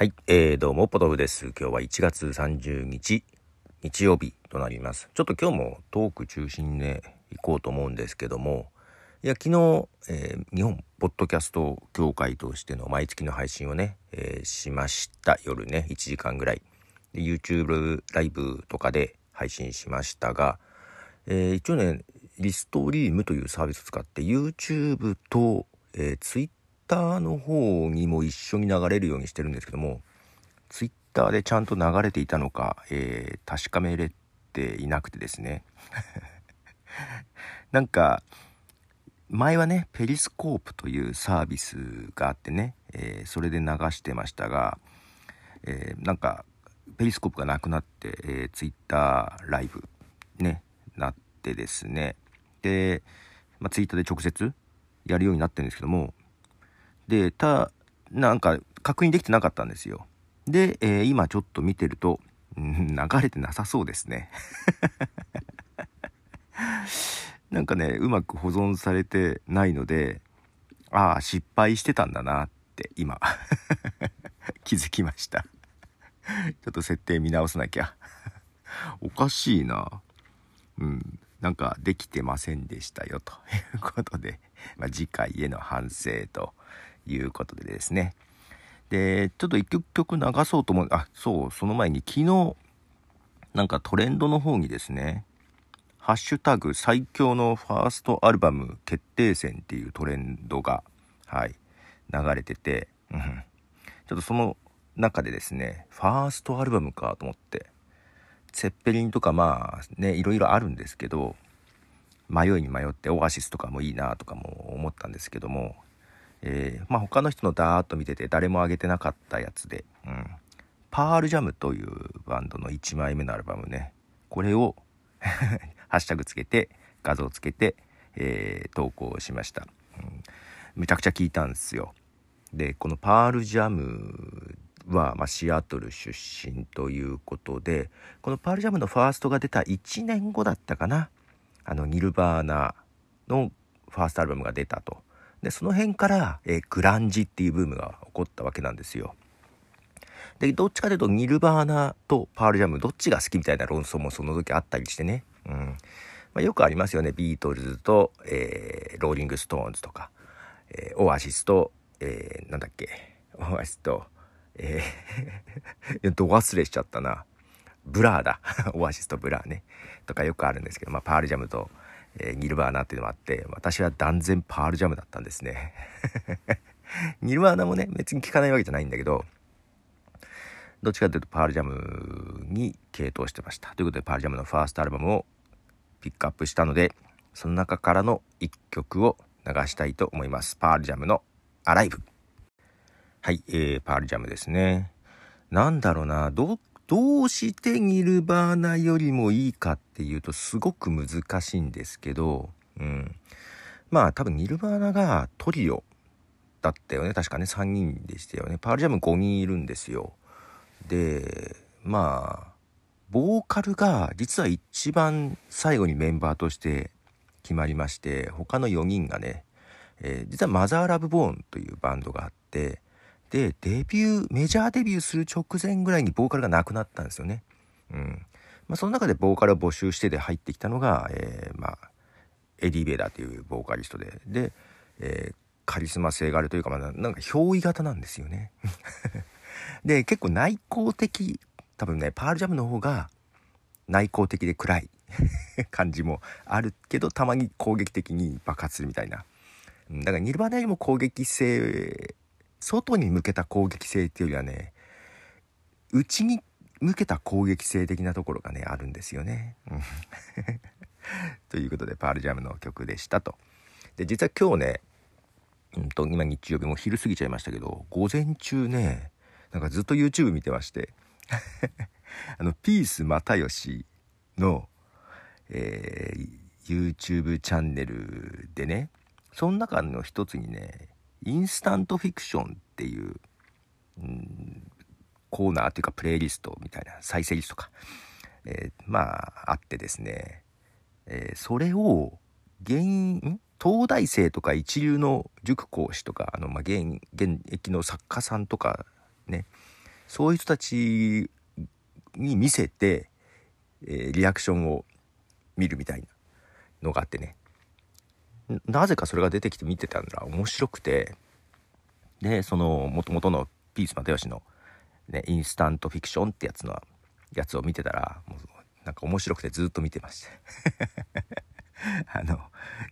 はい、えー、どうも、ポトフです。今日は1月30日、日曜日となります。ちょっと今日もトーク中心で行こうと思うんですけども、いや、昨日、えー日本ポッドキャスト協会としての毎月の配信をね、えーしました。夜ね、1時間ぐらい。YouTube ライブとかで配信しましたが、えー一応ね、リストリームというサービスを使って YouTube と、えー Twitter ターの方にも一緒に流れるようにしてるんですけども、Twitter でちゃんと流れていたのか、えー確かめれていなくてですね。なんか、前はね、ペリスコープというサービスがあってね、えーそれで流してましたが、えーなんか、ペリスコープがなくなって、えー、ツイッターライブね、なってですね。で、まあ、ツイッターで直接やるようになってるんですけども、で、た、なんか確認できてなかったんですよ。で、えー今ちょっと見てると、うん流れてなさそうですね。なんかね、うまく保存されてないので、ああ、失敗してたんだなって今、気づきました。ちょっと設定見直さなきゃ。おかしいな。うん。なんかできてませんでしたよということで、まあ、次回への反省ということでですね。で、ちょっと一曲曲流そうと思う。あ、そう、その前に昨日、なんかトレンドの方にですね、ハッシュタグ最強のファーストアルバム決定戦っていうトレンドが、はい、流れてて、うん、ちょっとその中でですね、ファーストアルバムかと思って、セッペリンとかまあね、いろいろあるんですけど、迷いに迷ってオアシスとかもいいなとかも思ったんですけども、えーまあ他の人のダーッと見てて誰も上げてなかったやつで、うん、パールジャムというバンドの1枚目のアルバムね、これを ハッシュタグつけて、画像つけて、えー投稿しました、うん。むちゃくちゃ聞いたんですよ。で、このパールジャムは、まあ、シアトル出身ということで、このパールジャムのファーストが出た1年後だったかな。あの、ニルバーナのファーストアルバムが出たと。で、その辺から、えーグランジっていうブームが起こったわけなんですよ。で、どっちかというと、ニルバーナとパールジャム、どっちが好きみたいな論争もその時あったりしてね。うん。まあ、よくありますよね。ビートルズと、えーローリングストーンズとか、えーオアシスと、えーなんだっけ、オアシスと、えー ど忘れしちゃったな。ブラーだ。オアシスとブラーね。とかよくあるんですけど、まあ、パールジャムと、えーニルバーナっていうのもあって、私は断然パールジャムだったんですね。ニルバーナもね、別に聞かないわけじゃないんだけど、どっちかというとパールジャムに傾倒してました。ということで、パールジャムのファーストアルバムをピックアップしたので、その中からの一曲を流したいと思います。パールジャムのアライブ。はい、えー、パールジャムですね。なんだろうな、ど、どうしてニルバーナよりもいいかっていうとすごく難しいんですけど、うん。まあ多分ニルバーナがトリオだったよね。確かね、3人でしたよね。パールジャム5人いるんですよ。で、まあ、ボーカルが実は一番最後にメンバーとして決まりまして、他の4人がね、えー実はマザーラブボーンというバンドがあって、で、デビュー、メジャーデビューする直前ぐらいにボーカルが亡くなったんですよね。うん。まあ、その中でボーカルを募集してで入ってきたのが、えーまあ、エディ・ベイダーというボーカリストで、で、えーカリスマ性があるというか、まあ、なんか憑依型なんですよね。で、結構内向的、多分ね、パールジャムの方が内向的で暗い 感じもあるけど、たまに攻撃的に爆発するみたいな。うんだからニルバーナよりも攻撃性、外に向けた攻撃性っていうよりはね、内に向けた攻撃性的なところがね、あるんですよね。ということで、パールジャムの曲でしたと。で、実は今日ね、うんと、今日曜日も昼過ぎちゃいましたけど、午前中ね、なんかずっと YouTube 見てまして、あの、ピース又吉の、えー YouTube チャンネルでね、その中の一つにね、インスタントフィクションっていう、うんコーナーっていうかプレイリストみたいな再生リストか、えーまああってですね、えーそれを現ん？東大生とか一流の塾講師とかあの、まあ、現現役の作家さんとかね。そういう人たちに見せて、えー、リアクションを見るみたいなのがあってね。なぜかそれが出てきて見てたら面白くて。でそのもともとのピース又吉の、ね、インスタントフィクションってやつのやつを見てたらもうなんか面白くてずっと見てました あの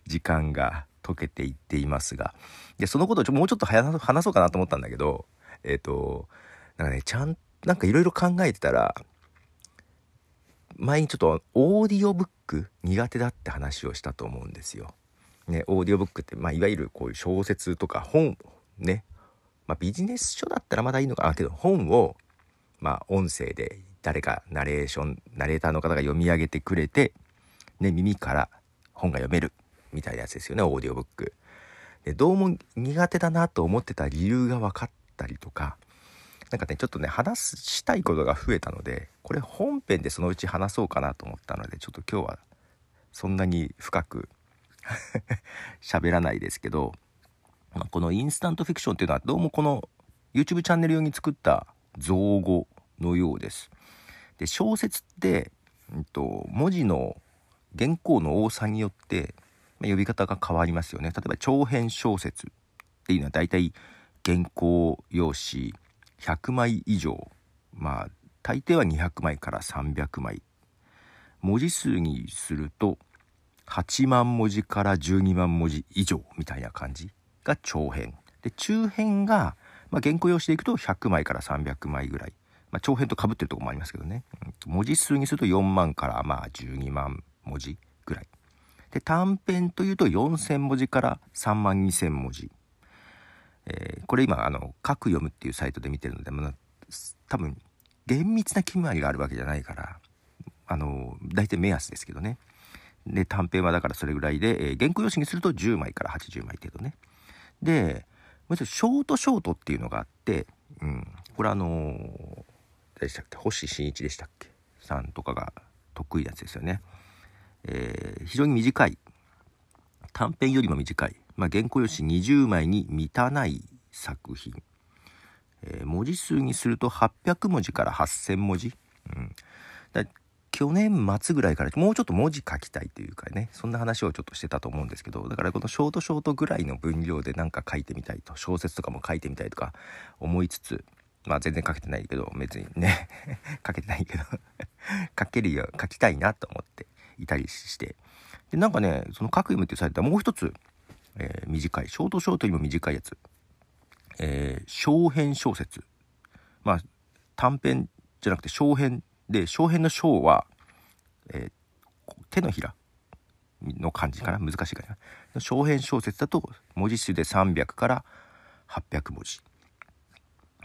時間が解けていっていますが。でそのことをちょもうちょっと話そうかなと思ったんだけどえっ、ー、となんかねちゃんなんかいろいろ考えてたら前にちょっとオーディオブック苦手だって話をしたと思うんですよ。ね、オーディオブックって、まあ、いわゆるこういう小説とか本ね、まあ、ビジネス書だったらまだいいのかなけど本を、まあ、音声で誰かナレーションナレーターの方が読み上げてくれて、ね、耳から本が読めるみたいなやつですよねオーディオブック。でどうも苦手だなと思ってた理由が分かったりとかなんかねちょっとね話したいことが増えたのでこれ本編でそのうち話そうかなと思ったのでちょっと今日はそんなに深く 喋らないですけど、まあ、このインスタントフィクションっていうのはどうもこの YouTube チャンネル用に作った造語のようです。で小説って、うんと、文字の原稿の多さによって、ま、呼び方が変わりますよね。例えば長編小説っていうのは大体原稿用紙100枚以上まあ大抵は200枚から300枚文字数にすると8万文字から12万文字以上みたいな感じが長編。で中編が、まあ、原稿用紙でいくと100枚から300枚ぐらい、まあ、長編とかぶってるとこもありますけどね、うん、文字数にすると4万からまあ12万文字ぐらい。で短編というと4000文字から3万2000文字。えー、これ今あの「書く読む」っていうサイトで見てるので、まあ、多分厳密な決まりがあるわけじゃないからあの大体目安ですけどね。で短編はだからそれぐらいで、えー、原稿用紙にすると10枚から80枚程度ね。でもう一つショートショートっていうのがあって、うん、これあのー、誰でしたっけ？星新一でしたっけ？さんとかが得意なやつですよね、えー、非常に短い。短編よりも短い。まあ、原稿用紙20枚に満たない作品、えー、文字数にすると800文字から8000文字、うん、去年末ぐらいからもうちょっと文字書きたいというかねそんな話をちょっとしてたと思うんですけどだからこのショートショートぐらいの分量で何か書いてみたいと小説とかも書いてみたいとか思いつつまあ全然書けてないけど別にね書けてないけど書けるよ書きたいなと思っていたりしてでなんかねその「書く読む」っていうサイトはもう一つえー、短いショートショートよりも短いやつ、えー、小編小説まあ短編じゃなくて小編で小編の小は、えー、手のひらの感じかな？難しいかな？小編小説だと文字数で300から800文字。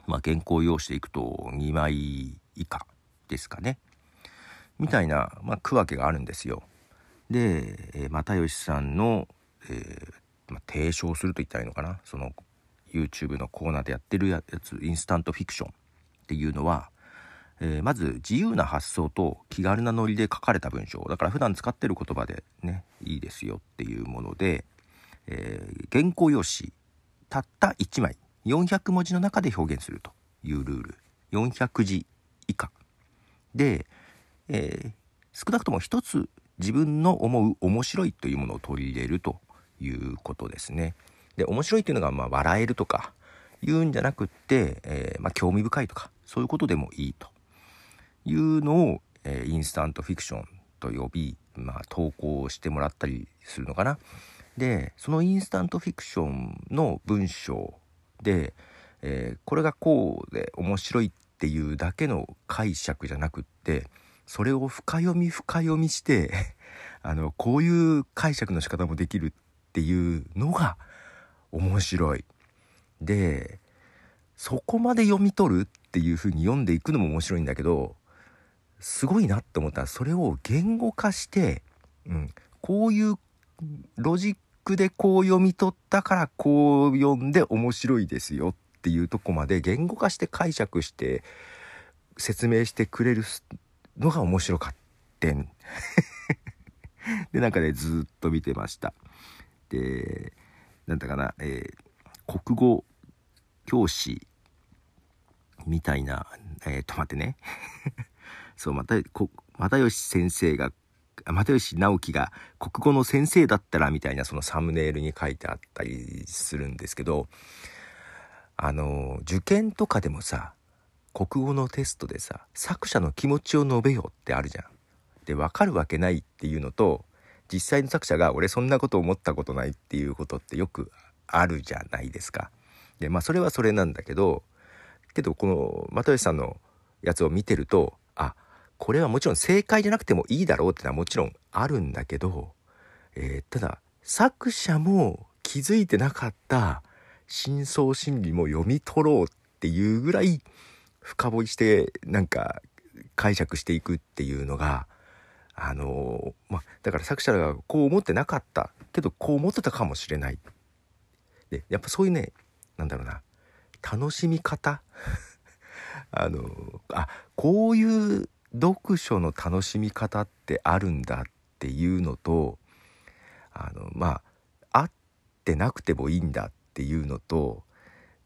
まあ原稿用紙でいくと2枚以下ですかね？みたいな、まあ、区分けがあるんですよ。で、えー、又吉さんの、えー、まあ、提唱すると言ったらいいのかな？その YouTube のコーナーでやってるやつインスタントフィクションっていうのは、えー、まず自由な発想と気軽なノリで書かれた文章。だから普段使ってる言葉でねいいですよっていうもので、えー、原稿用紙たった1枚400文字の中で表現するというルール。400字以下。で、えー、少なくとも一つ自分の思う面白いというものを取り入れるということですね。で面白いっていうのがまあ笑えるとか言うんじゃなくって、え、まあ、興味深いとかそういうことでもいいと。いうのを、えー、インスタントフィクションと呼び、まあ、投稿してもらったりするのかな。でそのインスタントフィクションの文章で、えー、これがこうで面白いっていうだけの解釈じゃなくってそれを深読み深読みして あのこういう解釈の仕方もできるっていうのが面白い。でそこまで読み取るっていう風に読んでいくのも面白いんだけどすごいなって思ったらそれを言語化して、うん、こういうロジックでこう読み取ったからこう読んで面白いですよっていうとこまで言語化して解釈して説明してくれるのが面白かってん。でなんかねずっと見てました。でなんだかな、えー、国語教師みたいなえー、と待ってねそうまたこ又吉先生が又吉直樹が国語の先生だったらみたいなそのサムネイルに書いてあったりするんですけどあの受験とかでもさ国語のテストでさ作者の気持ちを述べよってあるじゃん。で分かるわけないっていうのと実際の作者が俺そんなこと思ったことないっていうことってよくあるじゃないですか。でまあそれはそれなんだけどけどこの又吉さんのやつを見てるとこれはもちろん正解じゃなくてもいいだろうってのはもちろんあるんだけど、えー、ただ作者も気づいてなかった深層心理も読み取ろうっていうぐらい深掘りしてなんか解釈していくっていうのがあのまあだから作者がこう思ってなかった。けどこう思ってたかもしれない。でやっぱそういうねなんだろうな楽しみ方。あのあこういう読書の楽しみ方ってあるんだっていうのとあのまああってなくてもいいんだっていうのと、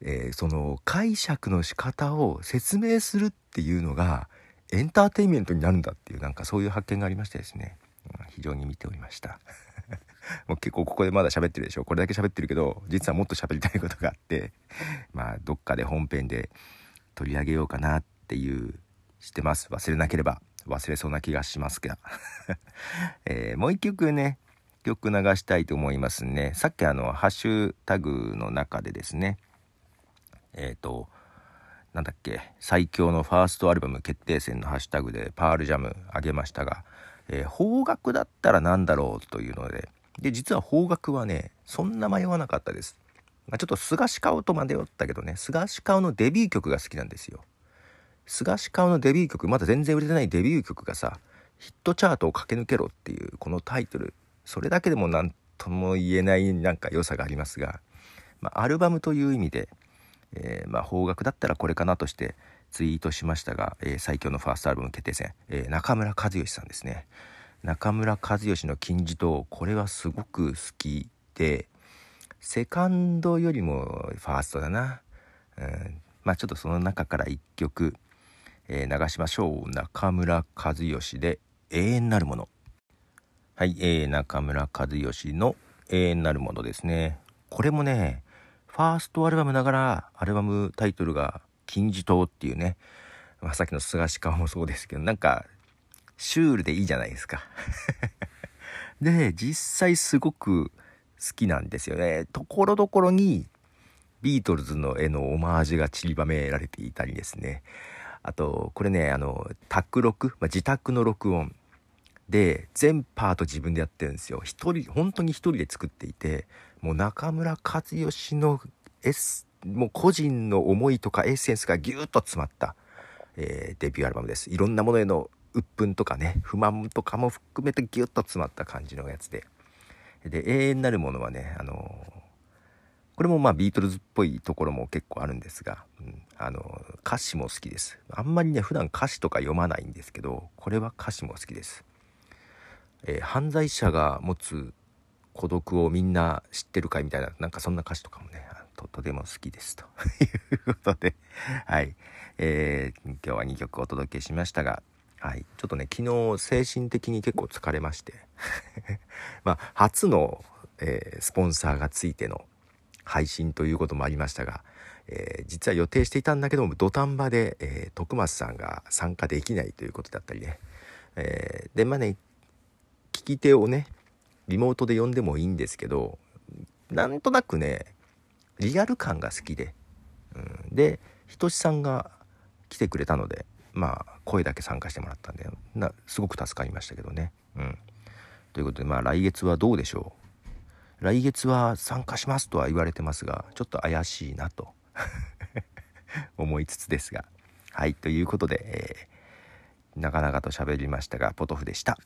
えー、その解釈の仕方を説明するっていうのがエンターテインメントになるんだっていうなんかそういう発見がありましてですね、非常に見ておりました。もう結構ここでまだ喋ってるでしょ。これだけ喋ってるけど実はもっと喋りたいことがあってまあどっかで本編で取り上げようかなっていうしてます。忘れなければ忘れそうな気がしますが、えー、もう一曲ね曲流したいと思いますね。さっきあのハッシュタグの中でですね。えっ、ー、となんだっけ最強のファーストアルバム決定戦のハッシュタグでパールジャムあげましたが、えー、方角だったら何だろうというのでで実は方角はねそんな迷わなかったです、まあ、ちょっと菅氏顔とまでよったけどね菅氏顔のデビュー曲が好きなんですよ。菅氏顔のデビュー曲まだ全然売れてないデビュー曲がさヒットチャートを駆け抜けろっていうこのタイトル。それだけでも何とも言えないなんか良さがありますが、まあ、アルバムという意味で、えー、まあ方角だったらこれかなとしてツイートしましたが、えー、最強のファーストアルバム決定戦、えー、中村和義さんですね。中村和義の金字塔これはすごく好きでセカンドよりもファーストだな、うん、まあちょっとその中から1曲、えー、流しましょう中村和義で「永遠なるもの」はい、えー、中村和義の「永遠なるもの」ですね。これもねファーストアルバムながらアルバムタイトルが「金字塔」っていうね、ま、さっきの菅氏顔もそうですけどなんかシュールでいいじゃないですか。で実際すごく好きなんですよね。ところどころにビートルズの絵のオマージュが散りばめられていたりですね。あとこれねあの宅録、まあ、自宅の録音。で全パート自分でやってるんですよ。一人本当に一人で作っていてもう中村和義のエスもう個人の思いとかエッセンスがギュッと詰まった、えー、デビューアルバムです。いろんなものへの鬱憤とかね不満とかも含めてギュッと詰まった感じのやつで。で永遠なるものはねあのこれもまあビートルズっぽいところも結構あるんですが、うん、あの歌詞も好きです。あんまりね普段歌詞とか読まないんですけどこれは歌詞も好きです、えー、犯罪者が持つ孤独をみんな知ってるかいみたいななんかそんな歌詞とかもねととても好きです。と いうことではい、えー、今日は2曲お届けしましたがはい、ちょっとね昨日精神的に結構疲れまして。まあ初の、えー、スポンサーがついての配信ということもありましたが、えー、実は予定していたんだけども土壇場で、えー、徳松さんが参加できないということだったりね、えでまあね聞き手をねリモートで呼んでもいいんですけどなんとなくねリアル感が好きで、うん、でひとしさんが来てくれたのでまあ声だけ参加してもらったんでなすごく助かりましたけどね。うん、ということでまあ来月はどうでしょう？来月は参加しますとは言われてますがちょっと怪しいなと 思いつつですがはいということで、えー、長々と喋りましたがポトフでした。